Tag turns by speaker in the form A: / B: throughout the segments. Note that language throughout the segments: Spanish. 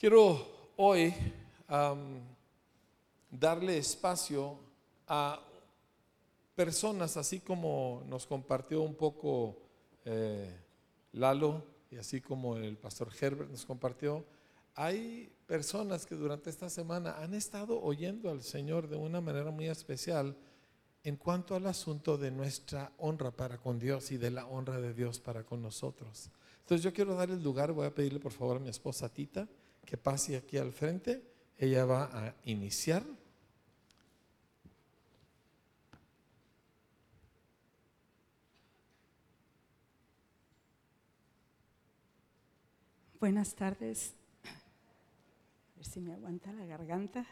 A: Quiero hoy darle espacio a personas, así como nos compartió un poco eh, Lalo y así como el pastor Herbert nos compartió, hay personas que durante esta semana han estado oyendo al Señor de una manera muy especial en cuanto al asunto de nuestra honra para con Dios y de la honra de Dios para con nosotros. Entonces yo quiero darle el lugar, voy a pedirle por favor a mi esposa Tita que pase aquí al frente. Ella va a iniciar.
B: Buenas tardes. A ver si me aguanta la garganta.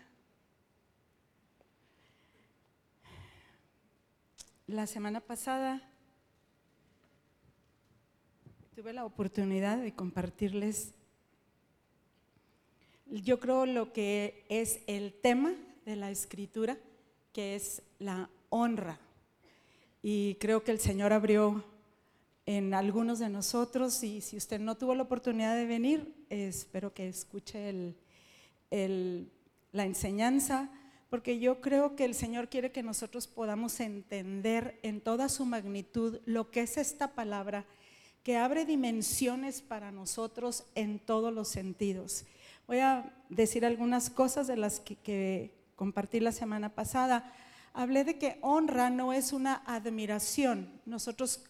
B: La semana pasada tuve la oportunidad de compartirles, yo creo lo que es el tema de la escritura, que es la honra. Y creo que el Señor abrió en algunos de nosotros y si usted no tuvo la oportunidad de venir, espero que escuche la enseñanza porque yo creo que el Señor quiere que nosotros podamos entender en toda su magnitud lo que es esta palabra que abre dimensiones para nosotros en todos los sentidos. Voy a decir algunas cosas de las que, compartí la semana pasada. Hablé de que honra no es una admiración. Nosotros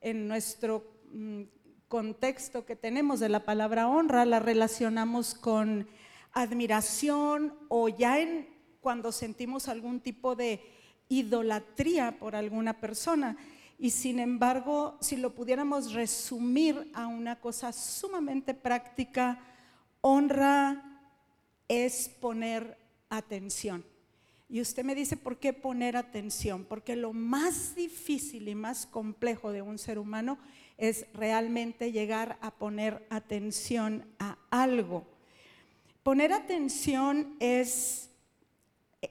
B: en nuestro mm, contexto que tenemos de la palabra honra la relacionamos con admiración o ya en cuando sentimos algún tipo de idolatría por alguna persona. Y sin embargo, si lo pudiéramos resumir a una cosa sumamente práctica, honra es poner atención. Y usted me dice, ¿por qué poner atención? Porque lo más difícil y más complejo de un ser humano es realmente llegar a poner atención a algo. Poner atención es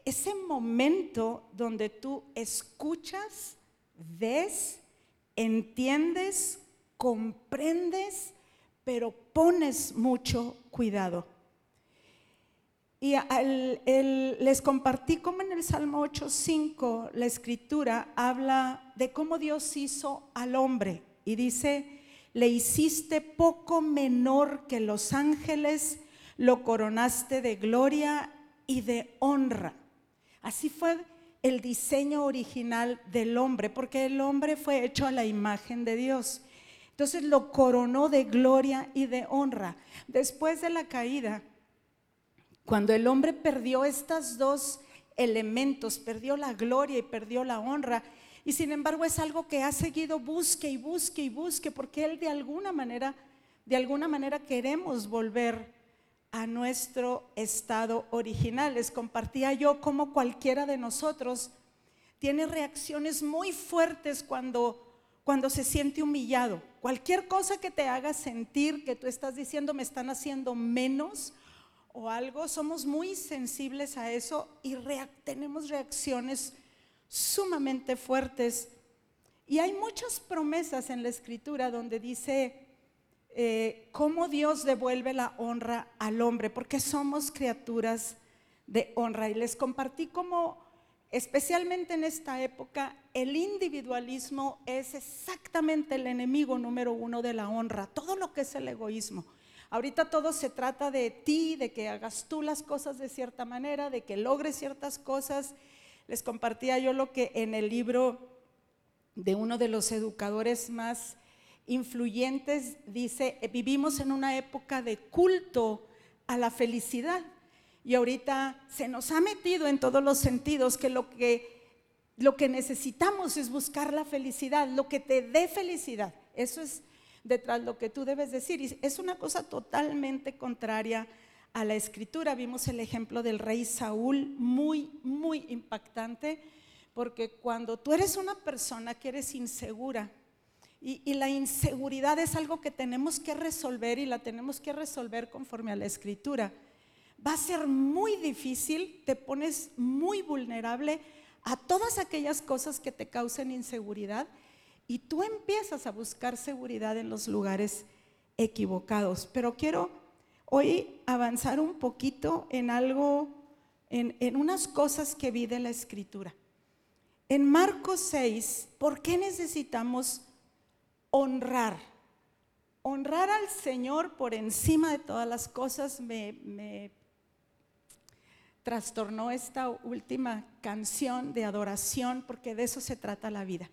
B: ese momento donde tú escuchas, ves, entiendes, comprendes, pero pones mucho cuidado. Y les compartí cómo en el Salmo 8.5 la escritura habla de cómo Dios hizo al hombre y dice, le hiciste poco menor que los ángeles, lo coronaste de gloria y de honra. Así fue el diseño original del hombre, porque el hombre fue hecho a la imagen de Dios. Entonces lo coronó de gloria y de honra. Después de la caída, cuando el hombre perdió estos dos elementos, perdió la gloria y perdió la honra, y sin embargo es algo que ha seguido busque y busque y busque, porque él de alguna manera, de alguna manera queremos volver a nuestro estado original. Les compartía yo cómo cualquiera de nosotros tiene reacciones muy fuertes cuando, cuando se siente humillado. Cualquier cosa que te haga sentir que tú estás diciendo me están haciendo menos o algo, somos muy sensibles a eso y tenemos reacciones sumamente fuertes. Y hay muchas promesas en la escritura donde dice, eh, cómo Dios devuelve la honra al hombre, porque somos criaturas de honra. Y les compartí cómo, especialmente en esta época, el individualismo es exactamente el enemigo número uno de la honra, todo lo que es el egoísmo. Ahorita todo se trata de ti, de que hagas tú las cosas de cierta manera, de que logres ciertas cosas. Les compartía yo lo que en el libro de uno de los educadores más influyentes, dice, vivimos en una época de culto a la felicidad. Y ahorita se nos ha metido en todos los sentidos que lo que, lo que necesitamos es buscar la felicidad, lo que te dé felicidad. Eso es detrás lo que tú debes decir. Y es una cosa totalmente contraria a la escritura. Vimos el ejemplo del rey Saúl, muy, muy impactante, porque cuando tú eres una persona que eres insegura, y, la inseguridad es algo que tenemos que resolver y la tenemos que resolver conforme a la escritura. Va a ser muy difícil, te pones muy vulnerable a todas aquellas cosas que te causen inseguridad y tú empiezas a buscar seguridad en los lugares equivocados. Pero quiero hoy avanzar un poquito en algo, en, unas cosas que vi de la escritura. En Marcos 6, ¿por qué necesitamos honrar? Honrar al Señor por encima de todas las cosas me, me trastornó esta última canción de adoración porque de eso se trata la vida.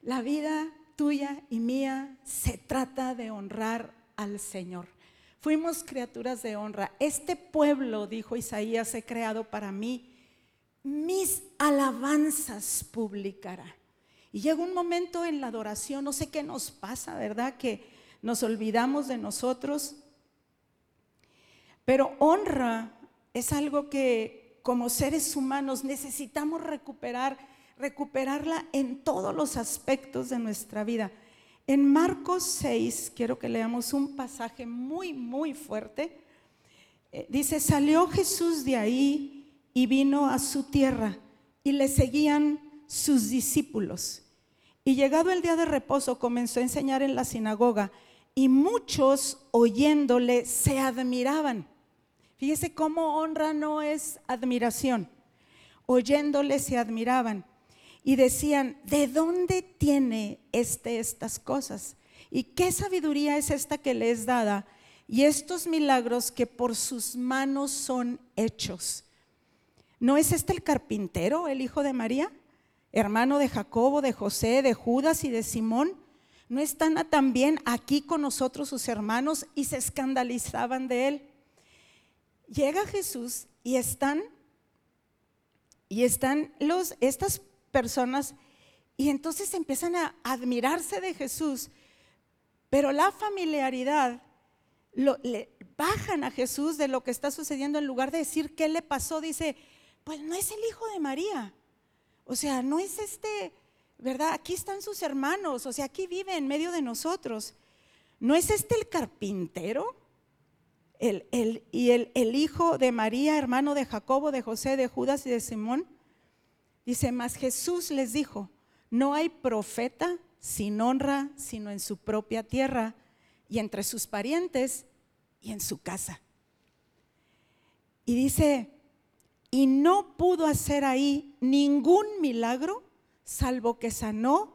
B: La vida tuya y mía se trata de honrar al Señor. Fuimos criaturas de honra. Este pueblo, dijo Isaías, he creado para mí. Mis alabanzas publicará. Y llega un momento en la adoración, no sé qué nos pasa, ¿verdad? Que nos olvidamos de nosotros. Pero honra es algo que como seres humanos necesitamos recuperar, recuperarla en todos los aspectos de nuestra vida. En Marcos 6, quiero que leamos un pasaje muy, muy fuerte. Eh, dice, salió Jesús de ahí y vino a su tierra y le seguían sus discípulos. Y llegado el día de reposo comenzó a enseñar en la sinagoga y muchos oyéndole se admiraban. Fíjese cómo honra no es admiración. Oyéndole se admiraban y decían, ¿de dónde tiene este estas cosas? ¿Y qué sabiduría es esta que le es dada? Y estos milagros que por sus manos son hechos. ¿No es este el carpintero, el hijo de María? Hermano de Jacobo, de José, de Judas y de Simón. ¿No están también aquí con nosotros sus hermanos y se escandalizaban de él? Llega Jesús y están y están los estas personas y entonces empiezan a admirarse de Jesús, pero la familiaridad le bajan a Jesús de lo que está sucediendo en lugar de decir qué le pasó, dice, pues no es el hijo de María. O sea, no es este, ¿verdad? Aquí están sus hermanos, o sea, aquí vive en medio de nosotros. ¿No es este el carpintero? El, y el, el hijo de María, hermano de Jacobo, de José, de Judas y de Simón. Dice, mas Jesús les dijo, no hay profeta sin honra, sino en su propia tierra y entre sus parientes y en su casa. Y dice, y no pudo hacer ahí ningún milagro, salvo que sanó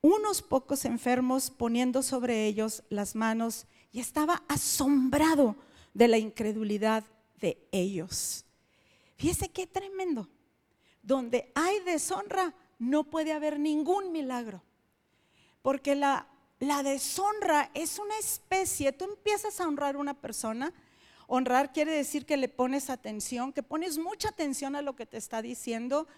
B: unos pocos enfermos poniendo sobre ellos las manos y estaba asombrado de la incredulidad de ellos. Fíjese qué tremendo. Donde hay deshonra, no puede haber ningún milagro. Porque la, la deshonra es una especie, tú empiezas a honrar a una persona, honrar quiere decir que le pones atención, que pones mucha atención a lo que te está diciendo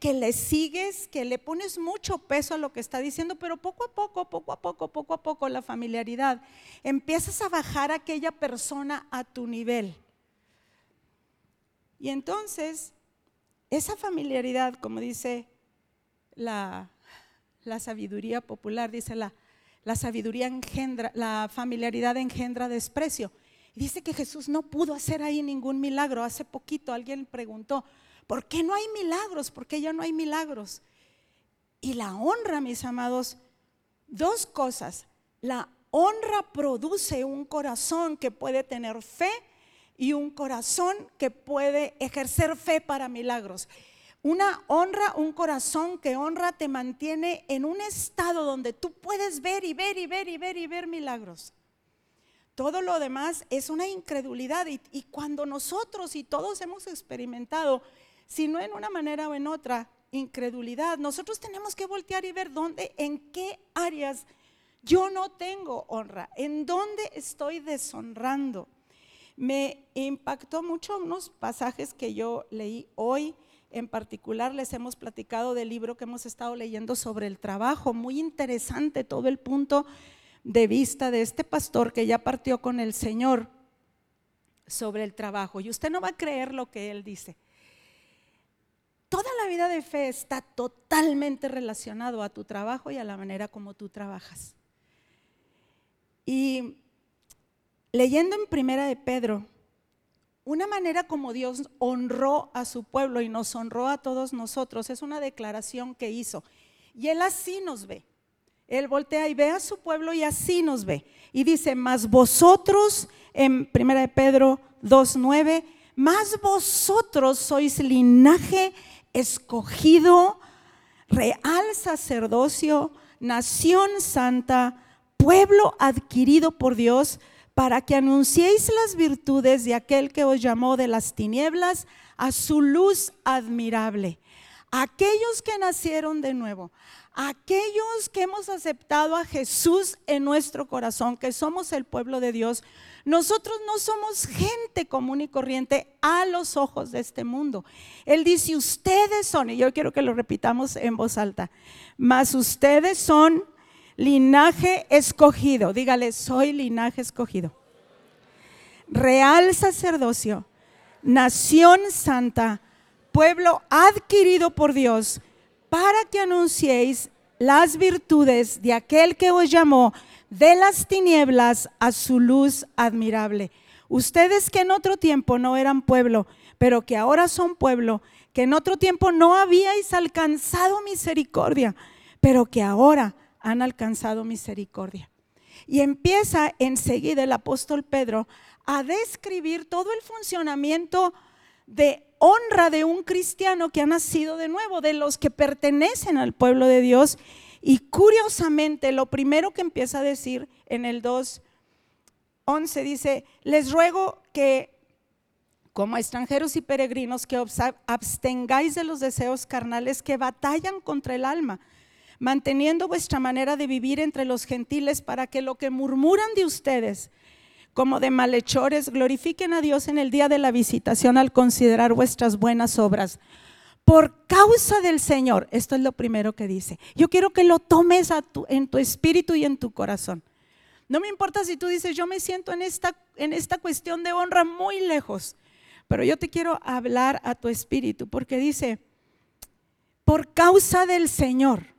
B: que, le sigues, que le pones mucho peso a lo que está diciendo, pero poco a poco, poco a poco, poco a poco la familiaridad, empiezas a bajar a aquella persona a tu nivel. Y entonces, esa familiaridad, como dice la, la sabiduría popular, dice la, la sabiduría engendra, la familiaridad engendra desprecio. Y dice que Jesús no pudo hacer ahí ningún milagro. Hace poquito alguien preguntó, ¿Por qué no hay milagros? ¿Por qué ya no hay milagros? Y la honra, mis amados, dos cosas. La honra produce un corazón que puede tener fe y un corazón que puede ejercer fe para milagros. Una honra, un corazón que honra te mantiene en un estado donde tú puedes ver y ver y ver y ver y ver milagros. Todo lo demás es una incredulidad y, y cuando nosotros y todos hemos experimentado sino en una manera o en otra, incredulidad. Nosotros tenemos que voltear y ver dónde, en qué áreas yo no tengo honra, en dónde estoy deshonrando. Me impactó mucho unos pasajes que yo leí hoy. En particular les hemos platicado del libro que hemos estado leyendo sobre el trabajo. Muy interesante todo el punto de vista de este pastor que ya partió con el Señor sobre el trabajo. Y usted no va a creer lo que él dice toda la vida de fe está totalmente relacionado a tu trabajo y a la manera como tú trabajas. Y leyendo en Primera de Pedro, una manera como Dios honró a su pueblo y nos honró a todos nosotros es una declaración que hizo. Y Él así nos ve. Él voltea y ve a su pueblo y así nos ve. Y dice, más vosotros, en 1 Pedro 2.9, más vosotros sois linaje escogido, real sacerdocio, nación santa, pueblo adquirido por Dios, para que anunciéis las virtudes de aquel que os llamó de las tinieblas a su luz admirable. Aquellos que nacieron de nuevo, aquellos que hemos aceptado a Jesús en nuestro corazón, que somos el pueblo de Dios, nosotros no somos gente común y corriente a los ojos de este mundo. Él dice, ustedes son, y yo quiero que lo repitamos en voz alta, mas ustedes son linaje escogido. Dígale, soy linaje escogido. Real sacerdocio, nación santa, pueblo adquirido por Dios para que anunciéis las virtudes de aquel que os llamó de las tinieblas a su luz admirable. Ustedes que en otro tiempo no eran pueblo, pero que ahora son pueblo, que en otro tiempo no habíais alcanzado misericordia, pero que ahora han alcanzado misericordia. Y empieza enseguida el apóstol Pedro a describir todo el funcionamiento de honra de un cristiano que ha nacido de nuevo, de los que pertenecen al pueblo de Dios. Y curiosamente, lo primero que empieza a decir en el 2.11 dice, les ruego que como extranjeros y peregrinos que abstengáis de los deseos carnales que batallan contra el alma, manteniendo vuestra manera de vivir entre los gentiles para que lo que murmuran de ustedes como de malhechores, glorifiquen a Dios en el día de la visitación al considerar vuestras buenas obras. Por causa del Señor, esto es lo primero que dice. Yo quiero que lo tomes en tu espíritu y en tu corazón. No me importa si tú dices, yo me siento en esta, en esta cuestión de honra muy lejos, pero yo te quiero hablar a tu espíritu porque dice, por causa del Señor,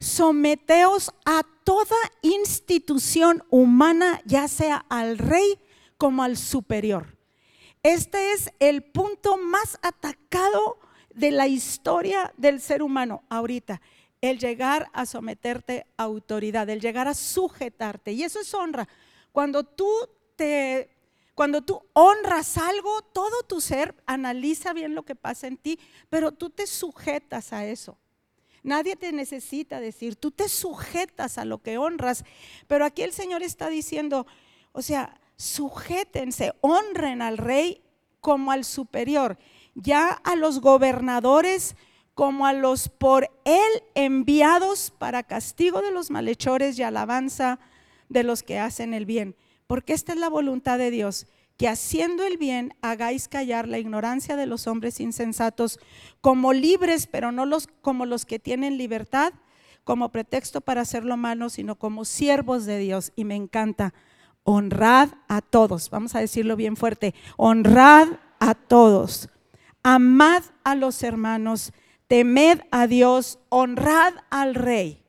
B: someteos a toda institución humana, ya sea al rey como al superior. Este es el punto más atacado de la historia del ser humano ahorita, el llegar a someterte a autoridad, el llegar a sujetarte. Y eso es honra. Cuando tú te cuando tú honras algo, todo tu ser analiza bien lo que pasa en ti, pero tú te sujetas a eso. Nadie te necesita decir, tú te sujetas a lo que honras, pero aquí el Señor está diciendo, o sea, sujétense, honren al rey como al superior, ya a los gobernadores como a los por él enviados para castigo de los malhechores y alabanza de los que hacen el bien, porque esta es la voluntad de Dios que haciendo el bien hagáis callar la ignorancia de los hombres insensatos como libres, pero no los, como los que tienen libertad como pretexto para hacer lo malo, sino como siervos de Dios. Y me encanta, honrad a todos, vamos a decirlo bien fuerte, honrad a todos, amad a los hermanos, temed a Dios, honrad al rey.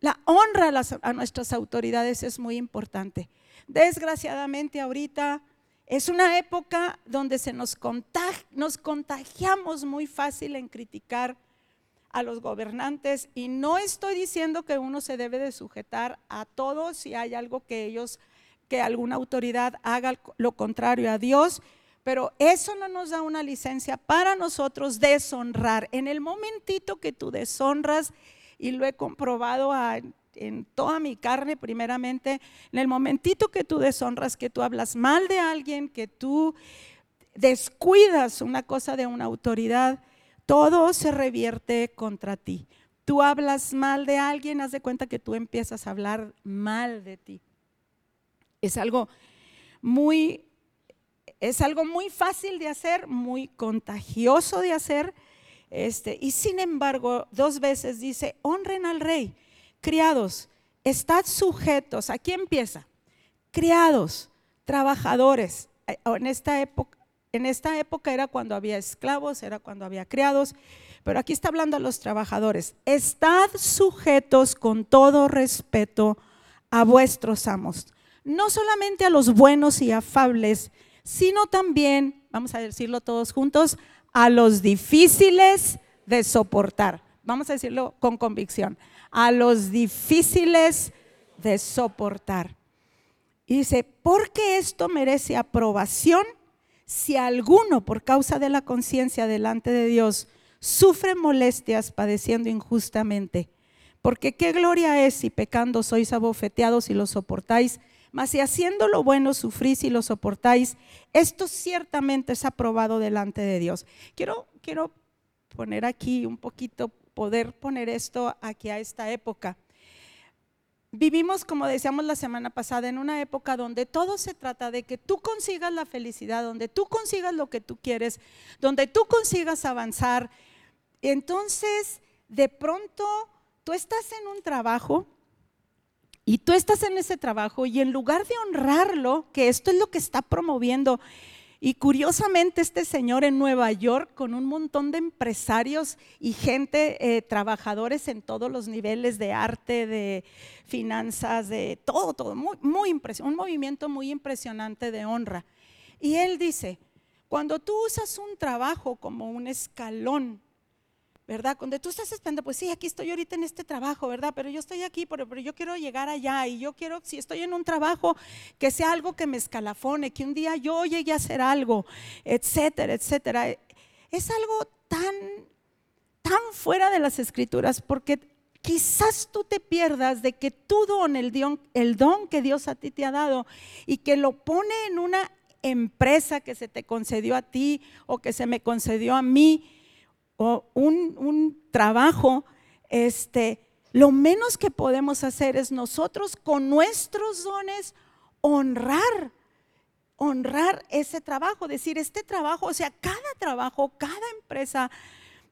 B: La honra a, nuestras autoridades es muy importante. Desgraciadamente ahorita es una época donde se nos, nos contagiamos muy fácil en criticar a los gobernantes y no estoy diciendo que uno se debe de sujetar a todos si hay algo que ellos, que alguna autoridad haga lo contrario a Dios, pero eso no nos da una licencia para nosotros deshonrar. En el momentito que tú deshonras, y lo he comprobado en toda mi carne, primeramente, en el momentito que tú deshonras, que tú hablas mal de alguien, que tú descuidas una cosa de una autoridad, todo se revierte contra ti. Tú hablas mal de alguien, haz de cuenta que tú empiezas a hablar mal de ti. Es algo muy es algo muy fácil de hacer, muy contagioso de hacer. Este, y sin embargo, dos veces dice, honren al rey criados, estad sujetos. Aquí empieza. Criados, trabajadores. Eh, esta época, en esta época era cuando había esclavos, era cuando había criados, pero aquí está hablando a los trabajadores. Estad sujetos con todo respeto a vuestros amos, no solamente a los buenos y afables, sino también, vamos a decirlo todos juntos, a los difíciles de soportar. Vamos a decirlo con convicción a los difíciles de soportar. Y dice, porque esto merece aprobación si alguno por causa de la conciencia delante de Dios sufre molestias padeciendo injustamente. Porque qué gloria es si pecando sois abofeteados y lo soportáis, mas si haciendo lo bueno sufrís y lo soportáis, esto ciertamente es aprobado delante de Dios. Quiero, quiero poner aquí un poquito, poder poner esto aquí a esta época. Vivimos, como decíamos la semana pasada, en una época donde todo se trata de que tú consigas la felicidad, donde tú consigas lo que tú quieres, donde tú consigas avanzar. Entonces, de pronto, tú estás en un trabajo y tú estás en ese trabajo y en lugar de honrarlo, que esto es lo que está promoviendo y curiosamente este señor en Nueva York, con un montón de empresarios y gente, eh, trabajadores en todos los niveles de arte, de finanzas, de todo, todo, muy, muy un movimiento muy impresionante de honra. Y él dice, cuando tú usas un trabajo como un escalón ¿verdad? Cuando tú estás esperando, pues sí, aquí estoy ahorita en este trabajo, ¿verdad? Pero yo estoy aquí, pero, yo quiero llegar allá y yo quiero, si estoy en un trabajo, que sea algo que me escalafone, que un día yo llegue a hacer algo, etcétera, etcétera. Es algo tan, tan fuera de las escrituras, porque quizás tú te pierdas de que tu don, el don, el don que Dios a ti te ha dado y que lo pone en una empresa que se te concedió a ti o que se me concedió a mí, o un, trabajo, este, lo menos que podemos hacer es nosotros con nuestros dones honrar, honrar ese trabajo, decir, este trabajo, o sea, cada trabajo, cada empresa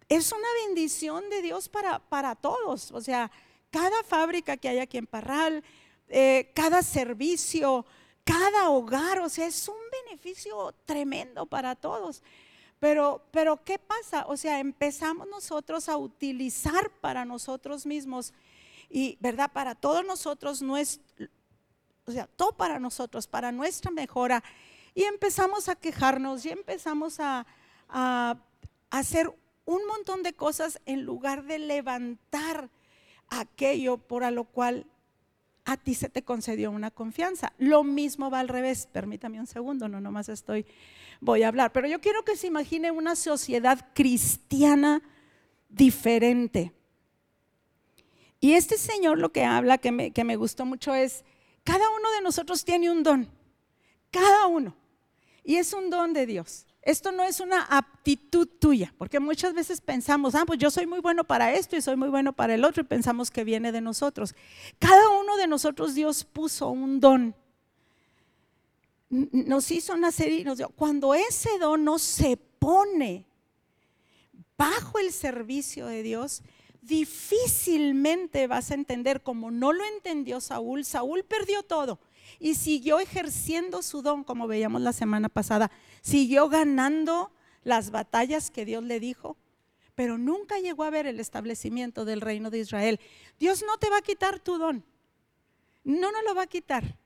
B: es una bendición de Dios para, para todos, o sea, cada fábrica que hay aquí en Parral, eh, cada servicio, cada hogar, o sea, es un beneficio tremendo para todos. Pero, pero ¿qué pasa? O sea, empezamos nosotros a utilizar para nosotros mismos y, ¿verdad? Para todos nosotros, o sea, todo para nosotros, para nuestra mejora. Y empezamos a quejarnos y empezamos a, a hacer un montón de cosas en lugar de levantar aquello por a lo cual a ti se te concedió una confianza. Lo mismo va al revés. Permítame un segundo, no nomás estoy voy a hablar. Pero yo quiero que se imagine una sociedad cristiana diferente. Y este Señor lo que habla, que me, que me gustó mucho, es, cada uno de nosotros tiene un don, cada uno. Y es un don de Dios. Esto no es una aptitud tuya, porque muchas veces pensamos, ah, pues yo soy muy bueno para esto y soy muy bueno para el otro y pensamos que viene de nosotros. Cada uno de nosotros Dios puso un don nos hizo nacer y nos dio. Cuando ese don no se pone bajo el servicio de Dios, difícilmente vas a entender como no lo entendió Saúl. Saúl perdió todo y siguió ejerciendo su don, como veíamos la semana pasada. Siguió ganando las batallas que Dios le dijo, pero nunca llegó a ver el establecimiento del reino de Israel. Dios no te va a quitar tu don. No nos lo va a quitar.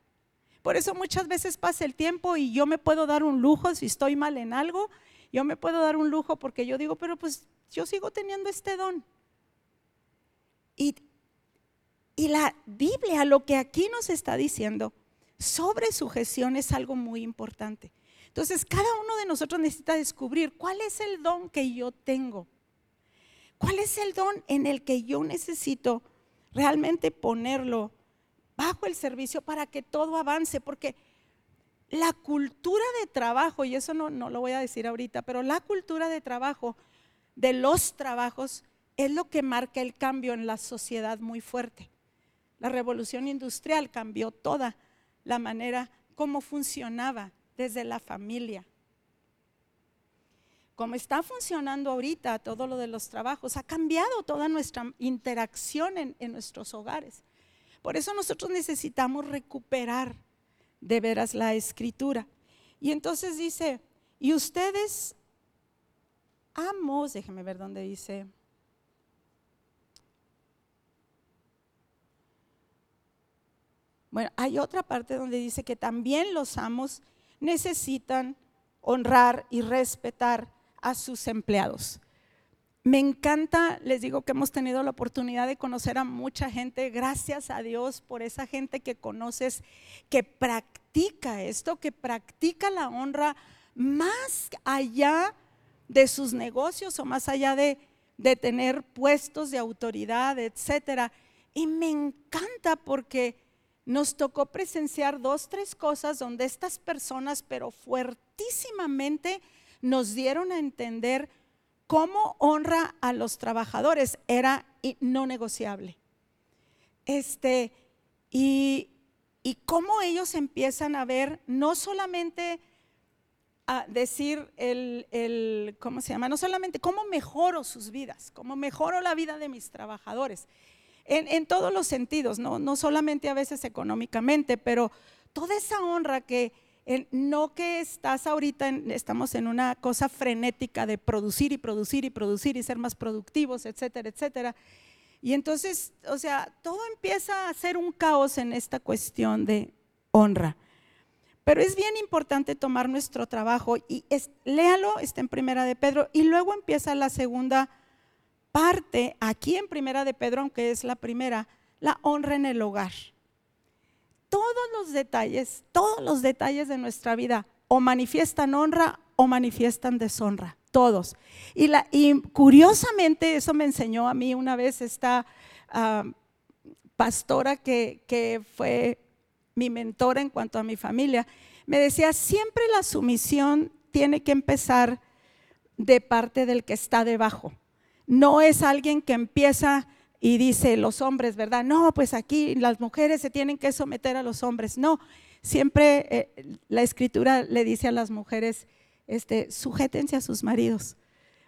B: Por eso muchas veces pasa el tiempo y yo me puedo dar un lujo si estoy mal en algo, yo me puedo dar un lujo porque yo digo, pero pues yo sigo teniendo este don. Y, la Biblia lo que aquí nos está diciendo sobre sujeción es algo muy importante. Entonces, cada uno de nosotros necesita descubrir cuál es el don que yo tengo. ¿Cuál es el don en el que yo necesito realmente ponerlo bajo el servicio para que todo avance, porque la cultura de trabajo, y eso no, no lo voy a decir ahorita, pero la cultura de trabajo, de los trabajos, es lo que marca el cambio en la sociedad muy fuerte. La revolución industrial cambió toda la manera como funcionaba desde la familia. Como está funcionando ahorita todo lo de los trabajos, ha cambiado toda nuestra interacción en, nuestros hogares. Por eso nosotros necesitamos recuperar de veras la escritura. Y entonces dice, y ustedes, amos, déjeme ver dónde dice. Bueno, hay otra parte donde dice que también los amos necesitan honrar y respetar a sus empleados. me encanta, les digo que hemos tenido la oportunidad de conocer a mucha gente, gracias a Dios por esa gente que conoces, que practica esto, que practica la honra más allá de sus negocios o más allá de, de tener puestos de autoridad, etcétera. Y me encanta porque nos tocó presenciar dos, tres cosas donde estas personas, pero fuertísimamente, nos dieron a entender cómo honra a los trabajadores. Era no negociable. Este, y, y cómo ellos empiezan a ver no solamente a decir el, el, ¿cómo se llama? No solamente cómo mejoro sus vidas, cómo mejoro la vida de mis trabajadores, en, todos los sentidos, ¿no? no solamente a veces económicamente, pero toda esa honra que no que estás ahorita, estamos en una cosa frenética de producir y producir y producir y ser más productivos, etcétera, etcétera. Y entonces, o sea, todo empieza a ser un caos en esta cuestión de honra. Pero es bien importante tomar nuestro trabajo y léalo, está en Primera de Pedro, y luego empieza la segunda parte, aquí en Primera de Pedro, aunque es la primera, la honra en el hogar todos los detalles, todos los detalles de nuestra vida o manifiestan honra o manifiestan deshonra, todos. Y, la, curiosamente eso me enseñó a mí una vez esta ah, pastora que, que fue mi mentora en cuanto a mi familia, me decía, siempre la sumisión tiene que empezar de parte del que está debajo. No es alguien que empieza y dice los hombres, ¿verdad? No, pues aquí las mujeres se tienen que someter a los hombres. No, siempre eh, la escritura le dice a las mujeres, este, sujétense a sus maridos.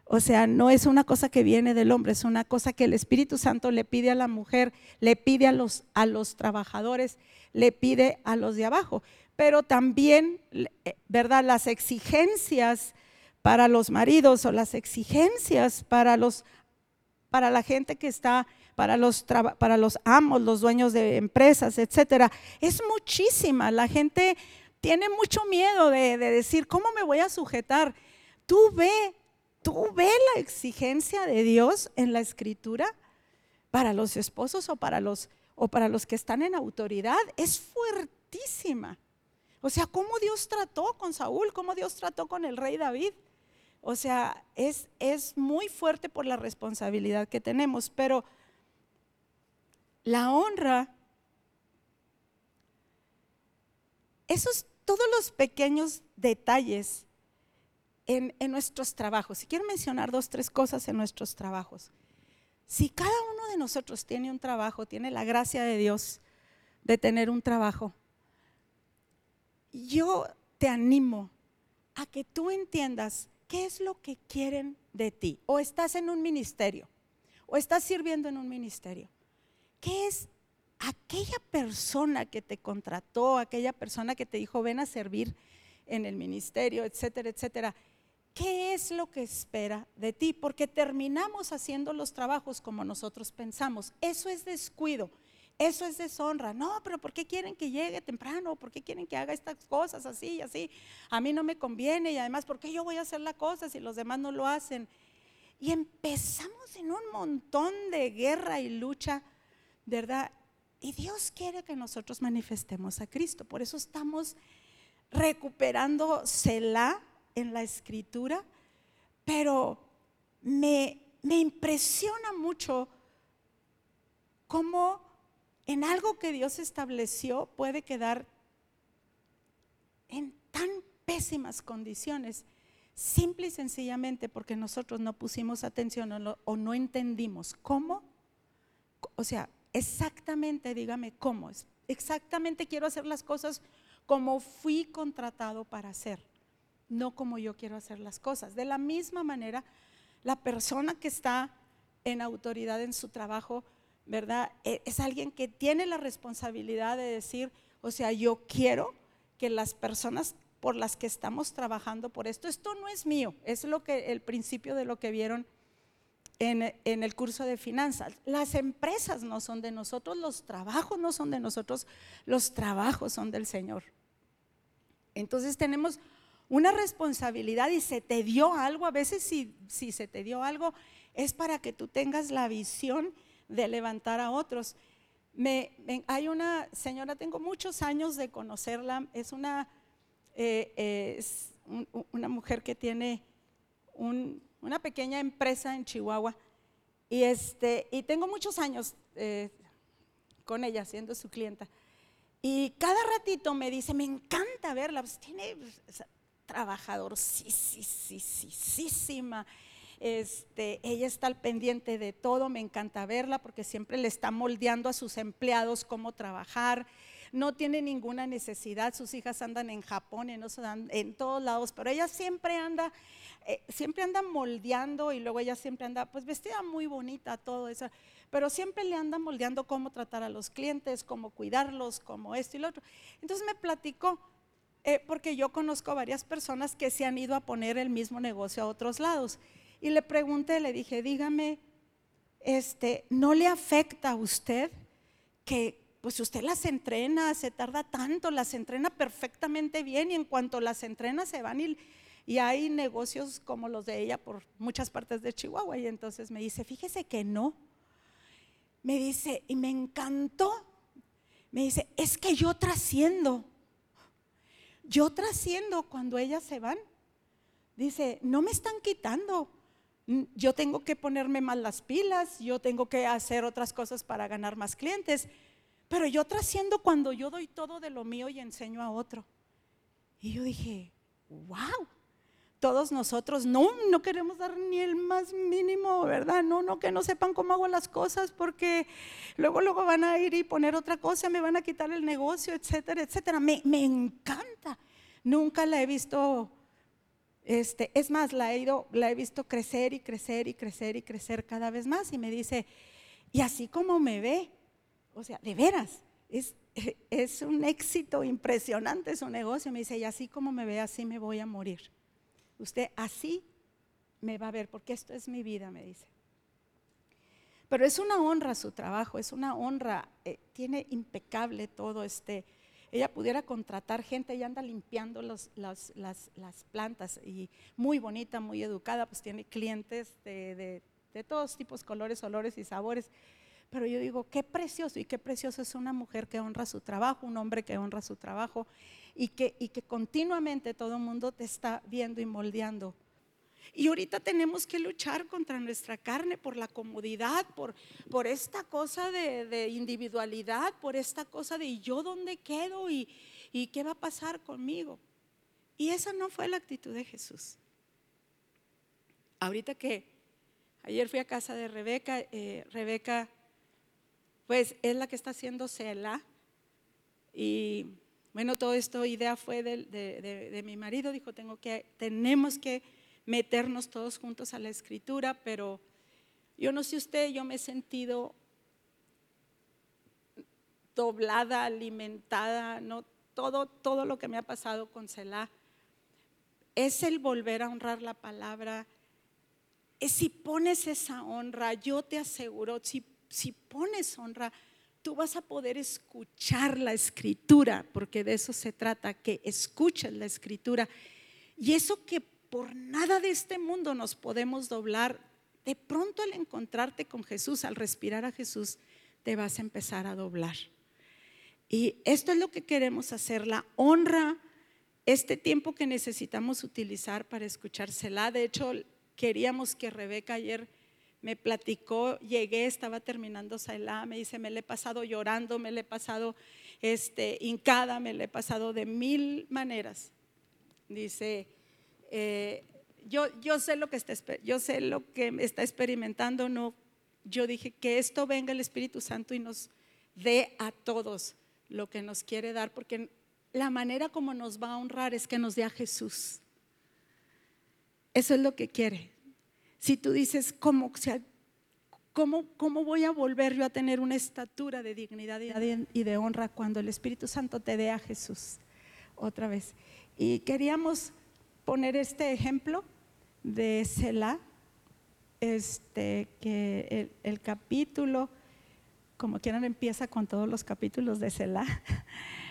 B: O sea, no es una cosa que viene del hombre, es una cosa que el Espíritu Santo le pide a la mujer, le pide a los, a los trabajadores, le pide a los de abajo. Pero también, eh, ¿verdad? Las exigencias para los maridos o las exigencias para, los, para la gente que está para los, para los amos, los dueños de empresas, etcétera, es muchísima. La gente tiene mucho miedo de, decir, ¿cómo me voy a sujetar? Tú ve, tú ve la exigencia de Dios en la escritura para los esposos o para los, o para los que están en autoridad. Es fuertísima. O sea, cómo Dios trató con Saúl, cómo Dios trató con el rey David. O sea, es, es muy fuerte por la responsabilidad que tenemos, pero la honra, esos todos los pequeños detalles en, nuestros trabajos. Y quiero mencionar dos, tres cosas en nuestros trabajos. Si cada uno de nosotros tiene un trabajo, tiene la gracia de Dios de tener un trabajo, yo te animo a que tú entiendas qué es lo que quieren de ti. O estás en un ministerio, o estás sirviendo en un ministerio. ¿Qué es aquella persona que te contrató, aquella persona que te dijo ven a servir en el ministerio, etcétera, etcétera? ¿Qué es lo que espera de ti? Porque terminamos haciendo los trabajos como nosotros pensamos. Eso es descuido. Eso es deshonra. No, pero ¿por qué quieren que llegue temprano? ¿Por qué quieren que haga estas cosas así y así? A mí no me conviene y además, ¿por qué yo voy a hacer la cosa si los demás no lo hacen? Y empezamos en un montón de guerra y lucha ¿verdad? Y Dios quiere que nosotros manifestemos a Cristo. Por eso estamos recuperando Selah en la escritura, pero me, me impresiona mucho cómo en algo que Dios estableció puede quedar en tan pésimas condiciones, simple y sencillamente porque nosotros no pusimos atención o no entendimos cómo, o sea, exactamente, dígame cómo, exactamente quiero hacer las cosas como fui contratado para hacer, no como yo quiero hacer las cosas. De la misma manera, la persona que está en autoridad en su trabajo, ¿verdad? E, es alguien que tiene la responsabilidad de decir, o sea, yo quiero que las personas por las que estamos trabajando por esto, esto no es mío, es lo que el principio de lo que vieron en, el curso de finanzas. Las empresas no son de nosotros, los trabajos no son de nosotros, los trabajos son del Señor. Entonces tenemos una responsabilidad y se te dio algo, a veces si, si se te dio algo, es para que tú tengas la visión de levantar a otros. Me, hay una señora, tengo muchos años de conocerla, es una, eh, es una mujer que tiene una pequeña empresa en Chihuahua y, este, y tengo muchos años eh, con ella siendo su clienta. Y cada ratito me dice, me encanta verla, pues tiene pues, trabajador, sí, sí, sí, sí, sí, sí, este, ella está al pendiente de todo, me encanta verla porque siempre le está moldeando a sus empleados cómo trabajar. No tiene ninguna necesidad, sus hijas andan en Japón, en, en todos lados, pero ella siempre anda, eh, siempre anda moldeando y luego ella siempre anda, pues vestida muy bonita, todo eso, pero siempre le anda moldeando cómo tratar a los clientes, cómo cuidarlos, cómo esto y lo otro. Entonces me platicó, eh, porque yo conozco varias personas que se han ido a poner el mismo negocio a otros lados. Y le pregunté, le dije, dígame, este, ¿no le afecta a usted que pues usted las entrena, se tarda tanto, las entrena perfectamente bien y en cuanto las entrena se van y, y hay negocios como los de ella por muchas partes de Chihuahua. Y entonces me dice, fíjese que no. Me dice, y me encantó. Me dice, es que yo trasciendo. Yo trasciendo cuando ellas se van. Dice, no me están quitando yo tengo que ponerme más las pilas, yo tengo que hacer otras cosas para ganar más clientes, pero yo trasciendo cuando yo doy todo de lo mío y enseño a otro. Y yo dije, wow, todos nosotros no, no queremos dar ni el más mínimo, ¿verdad? No, no, que no sepan cómo hago las cosas porque luego, luego van a ir y poner otra cosa, me van a quitar el negocio, etcétera, etcétera. Me, me encanta. Nunca la he visto este, es más, la he, visto crecer y crecer y crecer y crecer cada vez más y me dice, y así como me ve, o sea, de veras, es, es un éxito impresionante su negocio. Me dice, y así como me ve, así me voy a morir. Usted así me va a ver, porque esto es mi vida, me dice. Pero es una honra su trabajo, es una honra, eh, tiene impecable todo este ella pudiera contratar gente, ella anda limpiando las, plantas y muy bonita, muy educada, pues tiene clientes de, todos tipos, colores, olores y sabores. Pero yo digo, qué precioso y qué precioso es una mujer que honra su trabajo, un hombre que honra su trabajo y que, y que continuamente todo el mundo te está viendo y moldeando y ahorita tenemos que luchar contra nuestra carne por la comodidad, por, por esta cosa de, individualidad, por esta cosa de yo dónde quedo y, y qué va a pasar conmigo. Y esa no fue la actitud de Jesús. Ahorita que ayer fui a casa de Rebeca, eh, Rebeca pues es la que está haciendo Cela y bueno, todo esto idea fue de, de, de mi marido, dijo, tengo que, tenemos que meternos todos juntos a la escritura, pero yo no sé usted, yo me he sentido doblada, alimentada, no todo todo lo que me ha pasado con Selah es el volver a honrar la palabra. Es si pones esa honra, yo te aseguro, si, si pones honra, tú vas a poder escuchar la escritura, porque de eso se trata, que escuches la escritura. Y eso que por nada de este mundo nos podemos doblar. De pronto al encontrarte con Jesús, al respirar a Jesús, te vas a empezar a doblar. Y esto es lo que queremos hacer, la honra, este tiempo que necesitamos utilizar para escuchársela. De hecho, queríamos que Rebeca ayer me platicó, llegué, estaba terminando Sailá, me dice, me le he pasado llorando, me le he pasado este, hincada, me le he pasado de mil maneras. Dice, eh, yo, sé lo que está, está experimentando, no, yo dije que esto venga el Espíritu Santo y nos dé a todos lo que nos quiere dar, porque la manera como nos va a honrar es que nos dé a Jesús. Eso es lo que quiere. Si tú dices, ¿cómo, cómo, cómo voy a volver yo a tener una estatura de dignidad y de honra cuando el Espíritu Santo te dé a Jesús? Otra vez. Y queríamos poner este ejemplo de Selah, este, que el, capítulo, como quieran, empieza con todos los capítulos de Selah.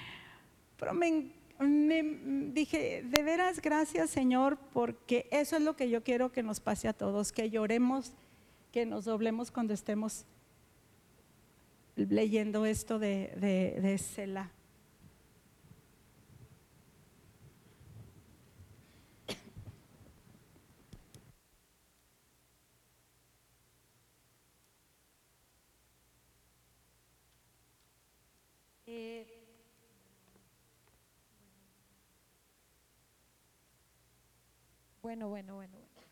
B: Pero me, dije, de veras, gracias Señor, porque eso es lo que yo quiero que nos pase a todos, que lloremos que nos doblemos cuando estemos leyendo esto de, de, de Selah.
C: Bueno, bueno, bueno, bueno.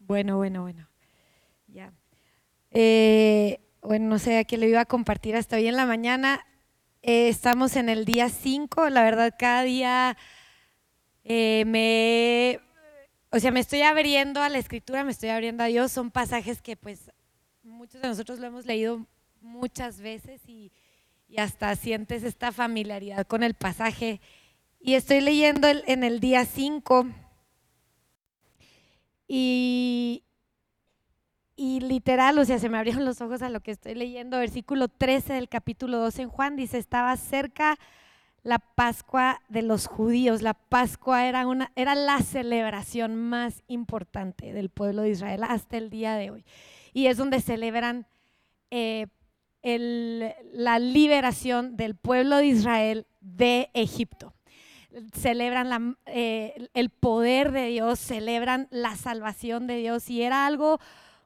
C: Bueno, bueno, bueno. Ya. Eh, bueno, no sé a qué le iba a compartir hasta hoy en la mañana. Eh, estamos en el día 5. La verdad, cada día eh, me. O sea, me estoy abriendo a la escritura, me estoy abriendo a Dios. Son pasajes que, pues, muchos de nosotros lo hemos leído muchas veces y, y hasta sientes esta familiaridad con el pasaje. Y estoy leyendo en el día 5 y, y literal, o sea, se me abrieron los ojos a lo que estoy leyendo. Versículo 13 del capítulo 2 en Juan dice, estaba cerca la Pascua de los judíos. La Pascua era, una, era la celebración más importante del pueblo de Israel hasta el día de hoy. Y es donde celebran eh, la liberación del pueblo de Israel de Egipto celebran eh, el poder de Dios, celebran la salvación de Dios y era algo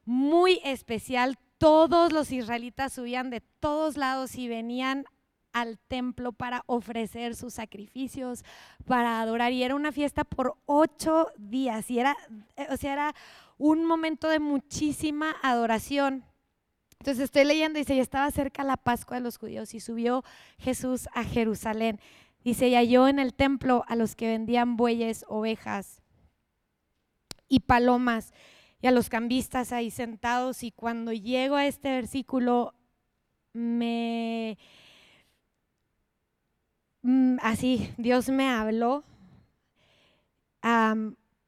C: muy especial. Todos los israelitas subían de todos lados y venían al templo para ofrecer sus sacrificios, para adorar. Y era una fiesta por ocho días. Y era, eh, o sea, era un momento de muchísima adoración. Entonces estoy leyendo y dice, ya estaba cerca la Pascua de los judíos y subió Jesús a Jerusalén. Dice, y halló en el templo a los que vendían bueyes, ovejas y palomas y a los cambistas ahí sentados. Y cuando llego a este versículo, me... Mm, así, Dios me habló.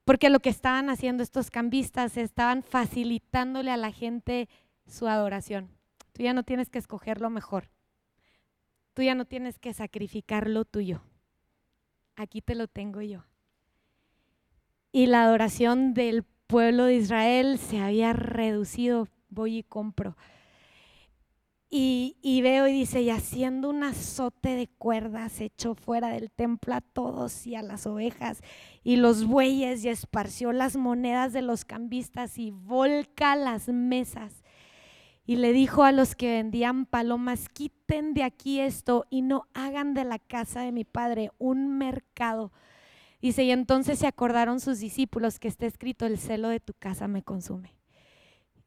C: porque lo que estaban haciendo estos cambistas, estaban facilitándole a la gente su adoración. Tú ya no tienes que escoger lo mejor. Tú ya no tienes que sacrificar lo tuyo. Aquí te lo tengo yo. Y la adoración del pueblo de Israel se había reducido. Voy y compro. Y, veo y dice, y haciendo un azote de cuerdas echó fuera del templo a todos y a las ovejas y los bueyes y esparció las monedas de los cambistas y volca las mesas y le dijo a los que vendían palomas, quiten de aquí esto y no hagan de la casa de mi padre un mercado. Dice, y entonces se acordaron sus discípulos que está escrito, el celo de tu casa me consume.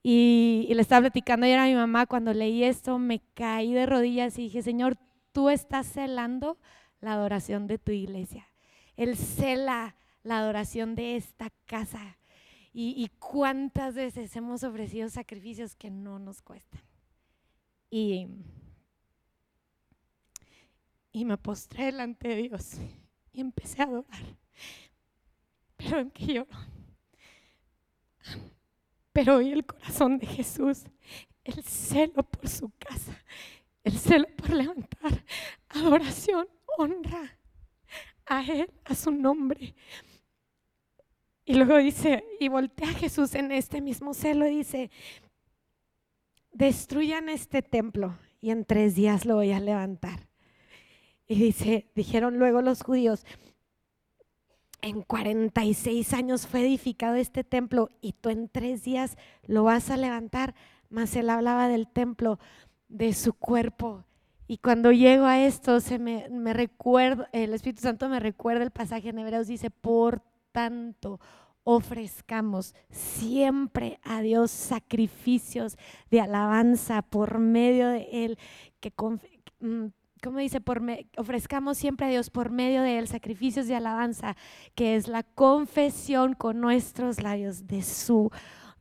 C: Y, le estaba platicando ayer a mi mamá, cuando leí esto, me caí de rodillas y dije, Señor, tú estás celando la adoración de tu iglesia. Él cela la adoración de esta casa. Y, cuántas veces hemos ofrecido sacrificios que no nos cuestan. Y, y me postré delante de Dios y empecé a adorar. Pero en que lloro. Pero hoy el corazón de Jesús, el celo por su casa, el celo por levantar adoración, honra a Él, a su nombre. Y luego dice, y voltea a Jesús en este mismo celo y dice, destruyan este templo y en tres días lo voy a levantar. Y dice, dijeron luego los judíos, en 46 años fue edificado este templo y tú en tres días lo vas a levantar. Mas él hablaba del templo, de su cuerpo. Y cuando llego a esto, se me, me recuerda, el Espíritu Santo me recuerda el pasaje en Hebreos, dice, por tanto, ofrezcamos siempre a Dios sacrificios de alabanza por medio de Él, que, mm, como dice, por ofrezcamos siempre a Dios por medio de Él sacrificios de alabanza, que es la confesión con nuestros labios de su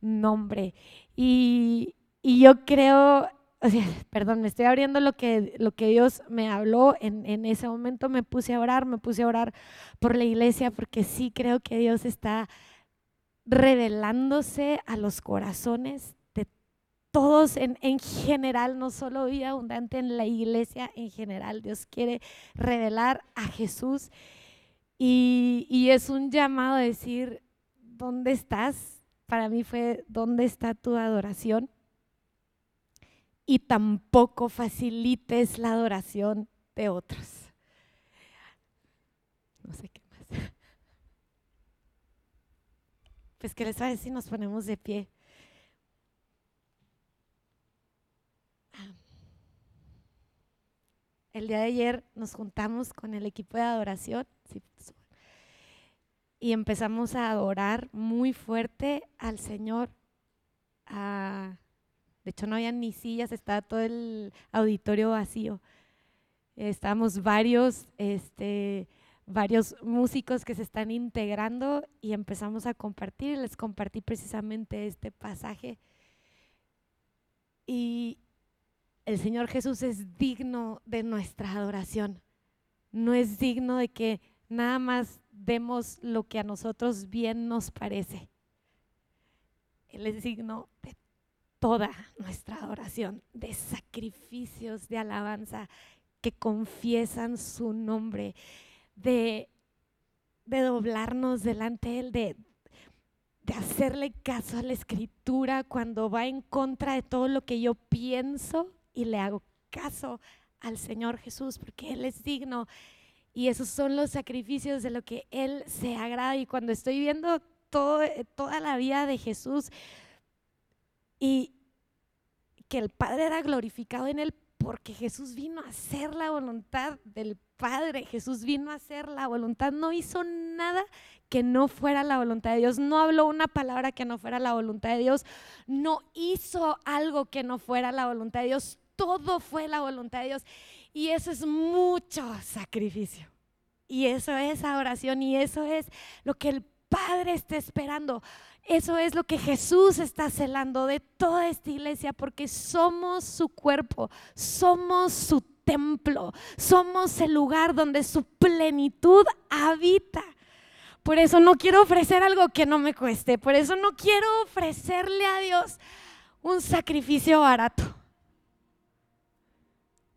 C: nombre. Y, y yo creo perdón, me estoy abriendo lo que, lo que Dios me habló. En, en, ese momento me puse a orar, me puse a orar por la iglesia porque sí creo que Dios está revelándose a los corazones de todos en, en general, no solo vida abundante en la iglesia en general. Dios quiere revelar a Jesús y, y es un llamado a decir, ¿dónde estás? para mí fue, ¿dónde está tu adoración? Y tampoco facilites la adoración de otros. No sé qué más. Pues que les parece si nos ponemos de pie. El día de ayer nos juntamos con el equipo de adoración y empezamos a adorar muy fuerte al Señor. Ah, de hecho, no había ni sillas, estaba todo el auditorio vacío. Estábamos varios, este, varios músicos que se están integrando y empezamos a compartir. Les compartí precisamente este pasaje. Y, el Señor Jesús es digno de nuestra adoración. No es digno de que nada más demos lo que a nosotros bien nos parece. Él es digno de toda nuestra adoración, de sacrificios de alabanza que confiesan su nombre, de, de doblarnos delante de Él, de, hacerle caso a la escritura cuando va en contra de todo lo que yo pienso y le hago caso al Señor Jesús porque Él es digno y esos son los sacrificios de lo que Él se agrada. Y cuando estoy viendo todo, toda la vida de Jesús y que el Padre era glorificado en Él porque Jesús vino a hacer la voluntad del Padre, Jesús vino a hacer la voluntad, no hizo nada que no fuera la voluntad de Dios, no habló una palabra que no fuera la voluntad de Dios, no hizo algo que no fuera la voluntad de Dios, todo fue la voluntad de Dios. Y eso es mucho sacrificio. Y eso es adoración. Y eso es lo que el Padre está esperando. Eso es lo que Jesús está celando de toda esta iglesia porque somos su cuerpo, somos su templo, somos el lugar donde su plenitud habita. Por eso no quiero ofrecer algo que no me cueste, por eso no quiero ofrecerle a Dios un sacrificio barato.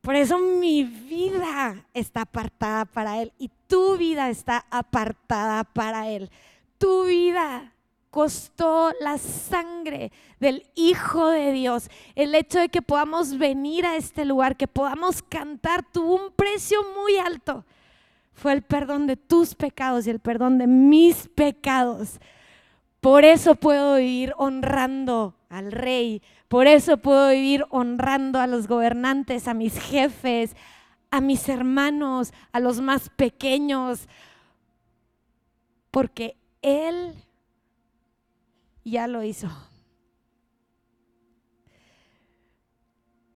C: Por eso mi vida está apartada para Él y tu vida está apartada para Él. Tu vida costó la sangre del Hijo de Dios. El hecho de que podamos venir a este lugar, que podamos cantar, tuvo un precio muy alto. Fue el perdón de tus pecados y el perdón de mis pecados. Por eso puedo ir honrando al Rey, por eso puedo vivir honrando a los gobernantes, a mis jefes, a mis hermanos, a los más pequeños, porque Él ya lo hizo.